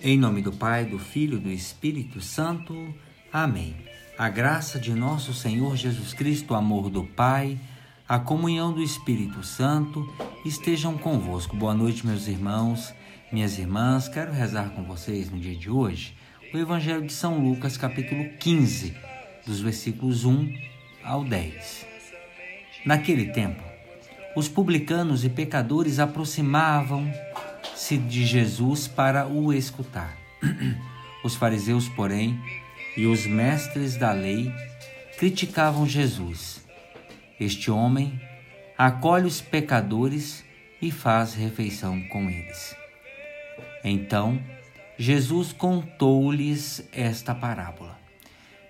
Em nome do Pai, do Filho e do Espírito Santo. Amém. A graça de nosso Senhor Jesus Cristo, o amor do Pai, a comunhão do Espírito Santo estejam convosco. Boa noite, meus irmãos, minhas irmãs. Quero rezar com vocês no dia de hoje o Evangelho de São Lucas, capítulo 15, dos versículos 1 ao 10. Naquele tempo, os publicanos e pecadores aproximavam de Jesus para o escutar. Os fariseus, porém, e os mestres da lei criticavam Jesus. Este homem acolhe os pecadores e faz refeição com eles. Então, Jesus contou-lhes esta parábola.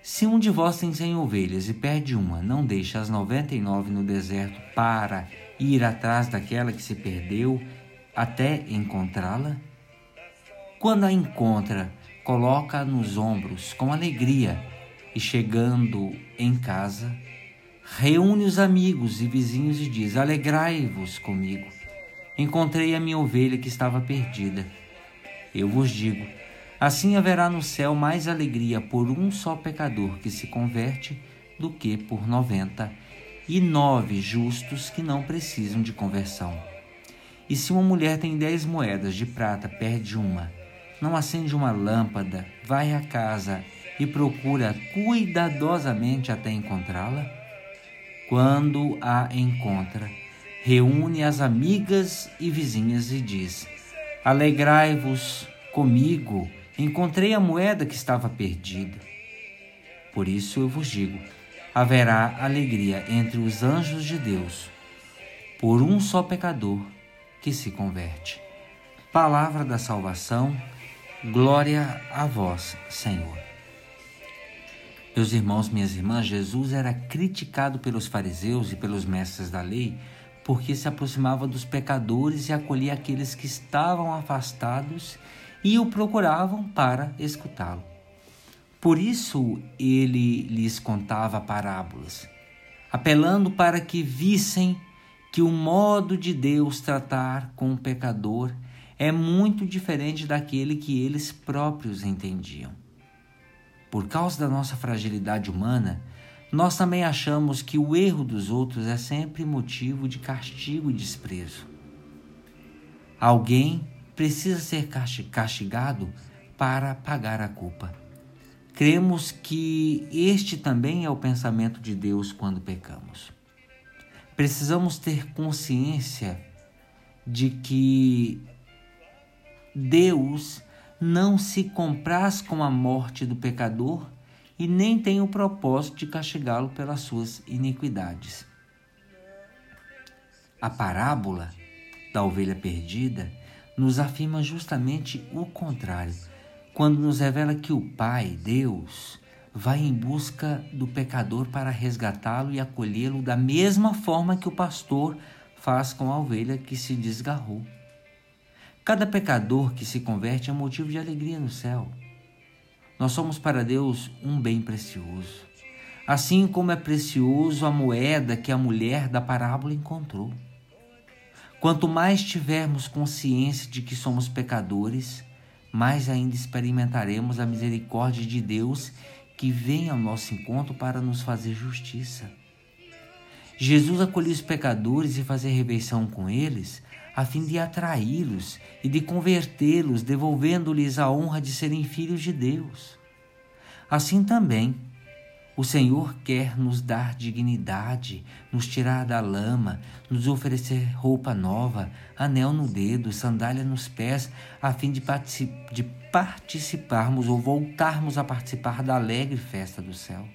Se um de vós tem cem ovelhas e perde uma, não deixa as noventa e nove no deserto para ir atrás daquela que se perdeu até encontrá-la? Quando a encontra, coloca nos ombros com alegria e, chegando em casa, reúne os amigos e vizinhos e diz: Alegrai-vos comigo. Encontrei a minha ovelha que estava perdida. Eu vos digo: assim haverá no céu mais alegria por um só pecador que se converte do que por noventa e nove justos que não precisam de conversão. E se uma mulher tem dez moedas de prata, perde uma, não acende uma lâmpada, vai à casa e procura cuidadosamente até encontrá-la? Quando a encontra, reúne as amigas e vizinhas e diz: Alegrai-vos comigo, encontrei a moeda que estava perdida. Por isso eu vos digo: haverá alegria entre os anjos de Deus por um só pecador que se converte. Palavra da salvação, glória a vós, Senhor. Meus irmãos, minhas irmãs, Jesus era criticado pelos fariseus e pelos mestres da lei porque se aproximava dos pecadores e acolhia aqueles que estavam afastados e o procuravam para escutá-lo. Por isso ele lhes contava parábolas, apelando para que vissem que o modo de Deus tratar com o pecador é muito diferente daquele que eles próprios entendiam. Por causa da nossa fragilidade humana, nós também achamos que o erro dos outros é sempre motivo de castigo e desprezo. Alguém precisa ser castigado para pagar a culpa. Cremos que este também é o pensamento de Deus quando pecamos. Precisamos ter consciência de que Deus não se compraz com a morte do pecador e nem tem o propósito de castigá-lo pelas suas iniquidades. A parábola da ovelha perdida nos afirma justamente o contrário, quando nos revela que o Pai, Deus, vai em busca do pecador para resgatá-lo e acolhê-lo da mesma forma que o pastor faz com a ovelha que se desgarrou. Cada pecador que se converte é motivo de alegria no céu. Nós somos para Deus um bem precioso, assim como é precioso a moeda que a mulher da parábola encontrou. Quanto mais tivermos consciência de que somos pecadores, mais ainda experimentaremos a misericórdia de Deus que vem ao nosso encontro para nos fazer justiça. Jesus acolheu os pecadores e fazer refeição com eles, a fim de atraí-los e de convertê-los, devolvendo-lhes a honra de serem filhos de Deus. Assim também, o Senhor quer nos dar dignidade, nos tirar da lama, nos oferecer roupa nova, anel no dedo, sandália nos pés, a fim de, de participarmos ou voltarmos a participar da alegre festa do céu.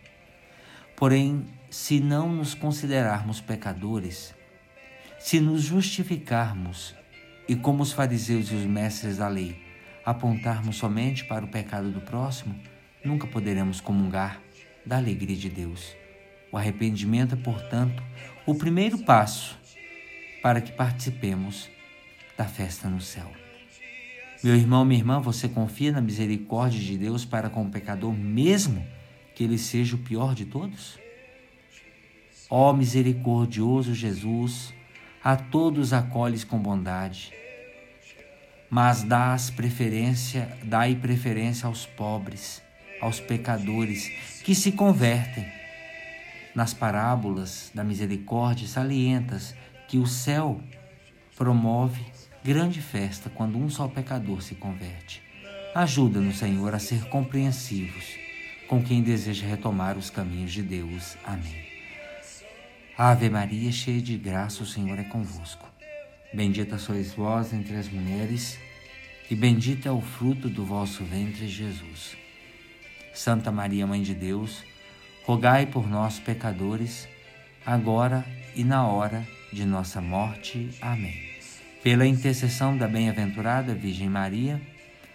Porém, se não nos considerarmos pecadores, se nos justificarmos e, como os fariseus e os mestres da lei, apontarmos somente para o pecado do próximo, nunca poderemos comungar da alegria de Deus. O arrependimento é, portanto, o primeiro passo para que participemos da festa no céu. Meu irmão, minha irmã, você confia na misericórdia de Deus para com o pecador, mesmo que ele seja o pior de todos? Ó misericordioso Jesus, a todos acolhes com bondade. mas dás preferência, dai preferência aos pobres, aos pecadores que se convertem. Nas parábolas da misericórdia salientas que o céu promove grande festa quando um só pecador se converte. Ajuda-nos, Senhor, a ser compreensivos com quem deseja retomar os caminhos de Deus. Amém. Ave Maria, cheia de graça, o Senhor é convosco. Bendita sois vós entre as mulheres, e bendito é o fruto do vosso ventre, Jesus. Santa Maria, Mãe de Deus, rogai por nós, pecadores, agora e na hora de nossa morte. Amém. Pela intercessão da bem-aventurada Virgem Maria,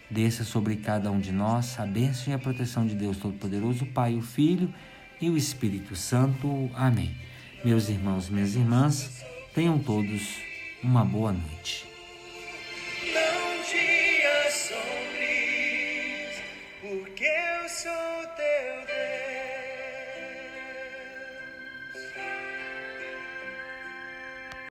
desça sobre cada um de nós a bênção e a proteção de Deus Todo-Poderoso, Pai, o Filho e o Espírito Santo. Amém. Meus irmãos, minhas irmãs, tenham todos uma boa noite.